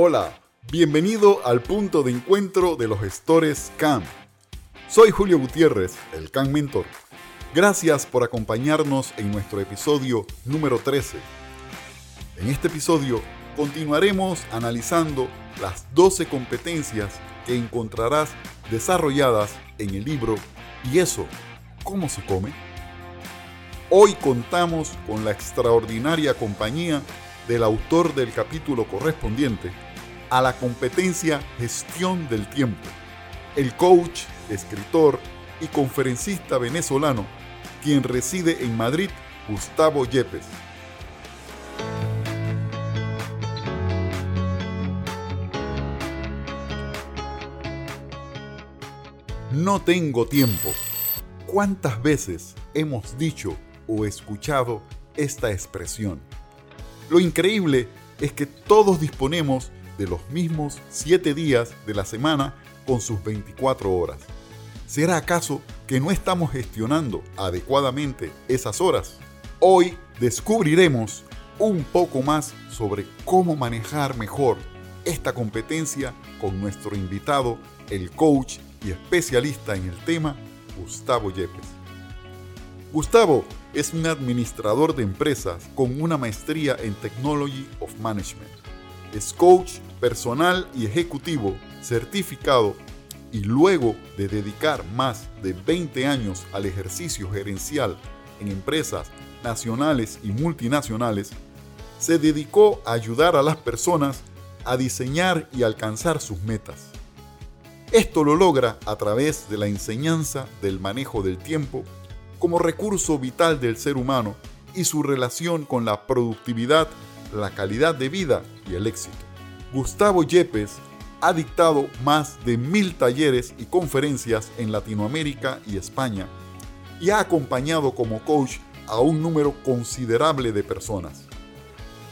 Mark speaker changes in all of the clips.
Speaker 1: Hola, bienvenido al punto de encuentro de los gestores CAM. Soy Julio Gutiérrez, el CAM Mentor. Gracias por acompañarnos en nuestro episodio número 13. En este episodio continuaremos analizando las 12 competencias que encontrarás desarrolladas en el libro ¿Y eso? ¿Cómo se come? Hoy contamos con la extraordinaria compañía del autor del capítulo correspondiente a la competencia Gestión del Tiempo, el coach, escritor y conferencista venezolano, quien reside en Madrid, Gustavo Yepes. No tengo tiempo. ¿Cuántas veces hemos dicho o escuchado esta expresión? Lo increíble es que todos disponemos de los mismos 7 días de la semana con sus 24 horas. ¿Será acaso que no estamos gestionando adecuadamente esas horas? Hoy descubriremos un poco más sobre cómo manejar mejor esta competencia con nuestro invitado, el coach y especialista en el tema, Gustavo Yepes. Gustavo es un administrador de empresas con una maestría en Technology of Management. Es coach personal y ejecutivo certificado y luego de dedicar más de 20 años al ejercicio gerencial en empresas nacionales y multinacionales, se dedicó a ayudar a las personas a diseñar y alcanzar sus metas. Esto lo logra a través de la enseñanza del manejo del tiempo como recurso vital del ser humano y su relación con la productividad, la calidad de vida y el éxito. Gustavo Yepes ha dictado más de mil talleres y conferencias en Latinoamérica y España y ha acompañado como coach a un número considerable de personas.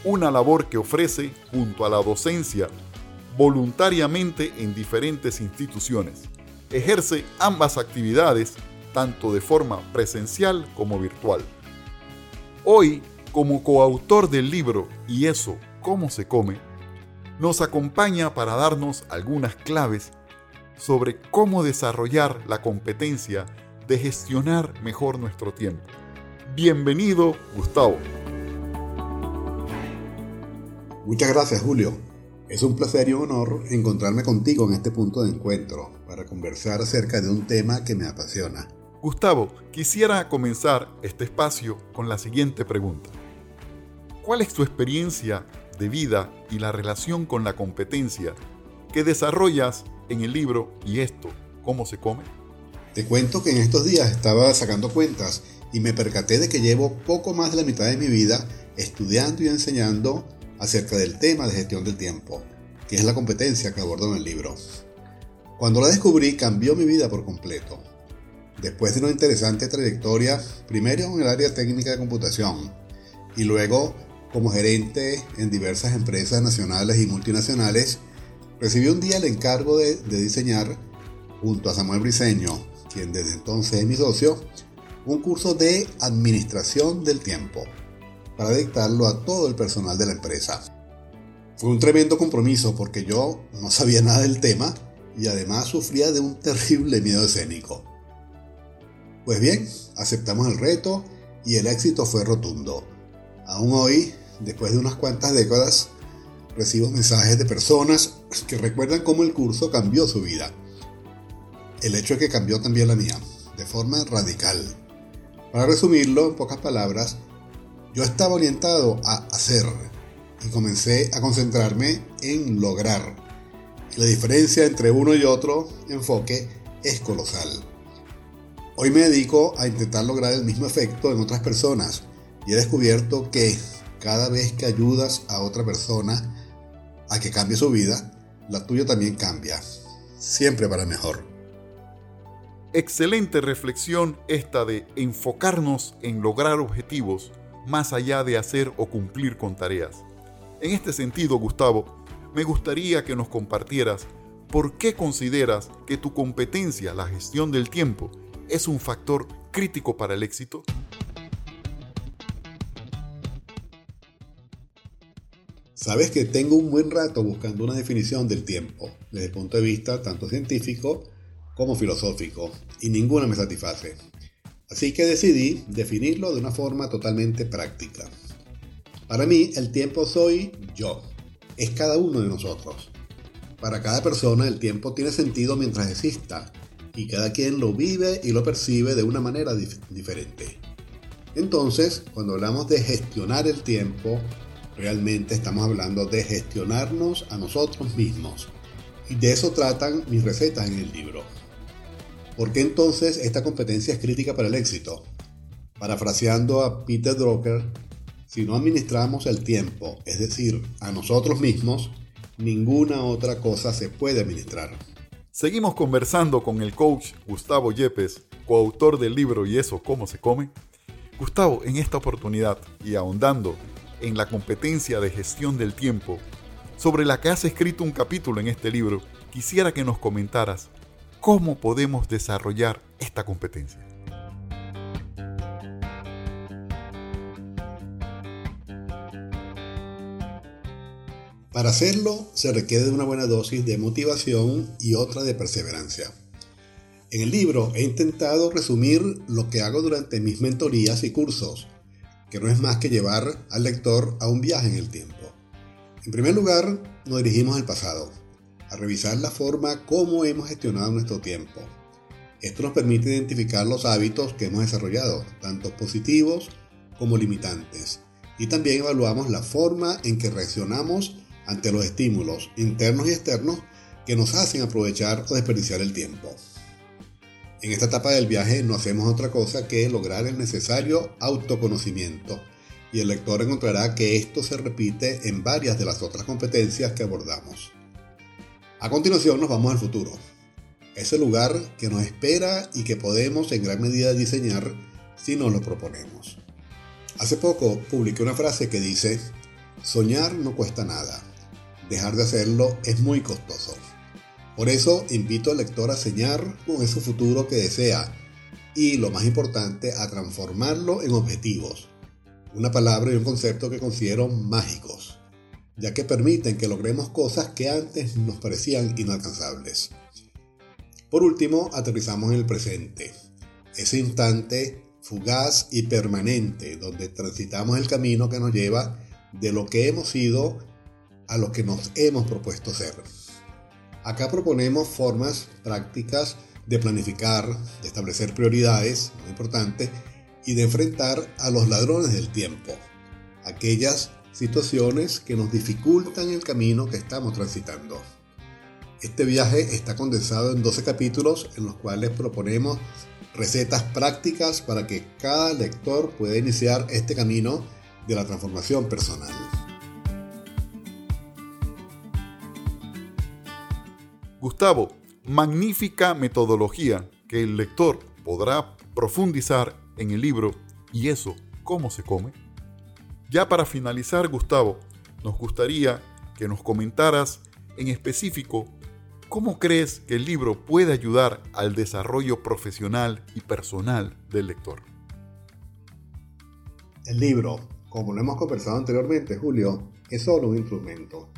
Speaker 1: Una labor que ofrece junto a la docencia voluntariamente en diferentes instituciones. Ejerce ambas actividades tanto de forma presencial como virtual. Hoy, como coautor del libro Y eso, ¿cómo se come?, nos acompaña para darnos algunas claves sobre cómo desarrollar la competencia de gestionar mejor nuestro tiempo. Bienvenido, Gustavo.
Speaker 2: Muchas gracias, Julio. Es un placer y un honor encontrarme contigo en este punto de encuentro para conversar acerca de un tema que me apasiona.
Speaker 1: Gustavo, quisiera comenzar este espacio con la siguiente pregunta. ¿Cuál es tu experiencia de vida y la relación con la competencia que desarrollas en el libro Y esto, cómo se come?
Speaker 2: Te cuento que en estos días estaba sacando cuentas y me percaté de que llevo poco más de la mitad de mi vida estudiando y enseñando acerca del tema de gestión del tiempo, que es la competencia que abordo en el libro. Cuando la descubrí cambió mi vida por completo. Después de una interesante trayectoria, primero en el área técnica de computación y luego como gerente en diversas empresas nacionales y multinacionales, recibí un día el encargo de, diseñar, junto a Samuel Briceño, quien desde entonces es mi socio, un curso de administración del tiempo para dictarlo a todo el personal de la empresa. Fue un tremendo compromiso porque yo no sabía nada del tema y además sufría de un terrible miedo escénico. Pues bien, aceptamos el reto y el éxito fue rotundo. Aún hoy, después de unas cuantas décadas, recibo mensajes de personas que recuerdan cómo el curso cambió su vida. El hecho es que cambió también la mía, de forma radical. Para resumirlo en pocas palabras, yo estaba orientado a hacer y comencé a concentrarme en lograr. La diferencia entre uno y otro enfoque es colosal. Hoy me dedico a intentar lograr el mismo efecto en otras personas y he descubierto que cada vez que ayudas a otra persona a que cambie su vida, la tuya también cambia, siempre para mejor.
Speaker 1: Excelente reflexión esta de enfocarnos en lograr objetivos más allá de hacer o cumplir con tareas. En este sentido, Gustavo, me gustaría que nos compartieras por qué consideras que tu competencia, la gestión del tiempo, es un factor crítico para el éxito.
Speaker 2: Sabes que tengo un buen rato buscando una definición del tiempo, desde el punto de vista tanto científico como filosófico, y ninguna me satisface. Así que decidí definirlo de una forma totalmente práctica. Para mí, el tiempo soy yo, es cada uno de nosotros. Para cada persona el tiempo tiene sentido mientras exista, y cada quien lo vive y lo percibe de una manera diferente. Entonces, cuando hablamos de gestionar el tiempo, realmente estamos hablando de gestionarnos a nosotros mismos. Y de eso tratan mis recetas en el libro. ¿Por qué entonces esta competencia es crítica para el éxito? Parafraseando a Peter Drucker, si no administramos el tiempo, es decir, a nosotros mismos, ninguna otra cosa se puede administrar.
Speaker 1: Seguimos conversando con el coach Gustavo Yepes, coautor del libro Y eso, ¿cómo se come? Gustavo, en esta oportunidad y ahondando en la competencia de gestión del tiempo, sobre la que has escrito un capítulo en este libro, quisiera que nos comentaras cómo podemos desarrollar esta competencia.
Speaker 2: Para hacerlo se requiere de una buena dosis de motivación y otra de perseverancia. En el libro he intentado resumir lo que hago durante mis mentorías y cursos, que no es más que llevar al lector a un viaje en el tiempo. En primer lugar, nos dirigimos al pasado, a revisar la forma como hemos gestionado nuestro tiempo. Esto nos permite identificar los hábitos que hemos desarrollado, tanto positivos como limitantes, y también evaluamos la forma en que reaccionamos ante los estímulos internos y externos que nos hacen aprovechar o desperdiciar el tiempo. En esta etapa del viaje no hacemos otra cosa que lograr el necesario autoconocimiento y el lector encontrará que esto se repite en varias de las otras competencias que abordamos. A continuación nos vamos al futuro, ese lugar que nos espera y que podemos en gran medida diseñar si nos lo proponemos. Hace poco publiqué una frase que dice, soñar no cuesta nada, dejar de hacerlo es muy costoso. Por eso invito al lector a soñar con ese futuro que desea y, lo más importante, a transformarlo en objetivos. Una palabra y un concepto que considero mágicos, ya que permiten que logremos cosas que antes nos parecían inalcanzables. Por último, aterrizamos en el presente, ese instante fugaz y permanente donde transitamos el camino que nos lleva de lo que hemos sido a lo que nos hemos propuesto ser. Acá proponemos formas prácticas de planificar, de establecer prioridades, muy importante, y de enfrentar a los ladrones del tiempo, aquellas situaciones que nos dificultan el camino que estamos transitando. Este viaje está condensado en 12 capítulos en los cuales proponemos recetas prácticas para que cada lector pueda iniciar este camino de la transformación personal.
Speaker 1: Gustavo, magnífica metodología que el lector podrá profundizar en el libro y eso, ¿cómo se come? Ya para finalizar, Gustavo, nos gustaría que nos comentaras en específico cómo crees que el libro puede ayudar al desarrollo profesional y personal del lector.
Speaker 2: El libro, como lo hemos conversado anteriormente, Julio, es solo un instrumento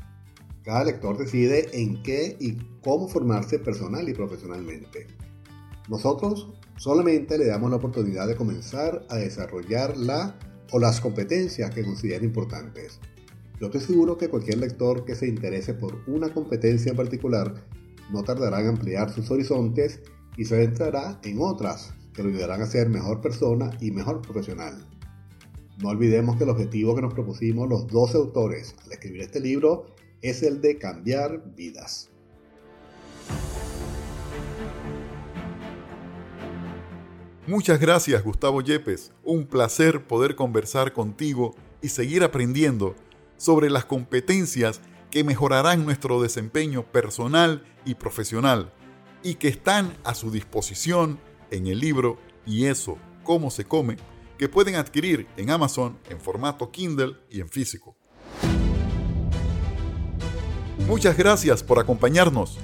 Speaker 2: cada lector decide en qué y cómo formarse personal y profesionalmente. Nosotros solamente le damos la oportunidad de comenzar a desarrollar la o las competencias que considera importantes. Yo estoy seguro que cualquier lector que se interese por una competencia en particular no tardará en ampliar sus horizontes y se adentrará en otras que lo ayudarán a ser mejor persona y mejor profesional. No olvidemos que el objetivo que nos propusimos los 12 autores al escribir este libro es el de cambiar vidas.
Speaker 1: Muchas gracias Gustavo Yepes, un placer poder conversar contigo y seguir aprendiendo sobre las competencias que mejorarán nuestro desempeño personal y profesional y que están a su disposición en el libro Y eso, cómo se come, que pueden adquirir en Amazon en formato Kindle y en físico. Muchas gracias por acompañarnos.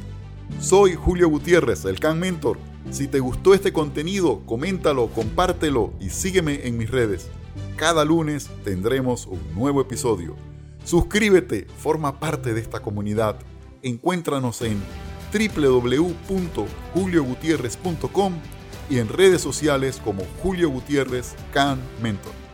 Speaker 1: Soy Julio Gutiérrez, el Can Mentor. Si te gustó este contenido, coméntalo, compártelo y sígueme en mis redes. Cada lunes tendremos un nuevo episodio. Suscríbete, forma parte de esta comunidad. Encuéntranos en www.juliogutierrez.com y en redes sociales como Julio Gutiérrez Can Mentor.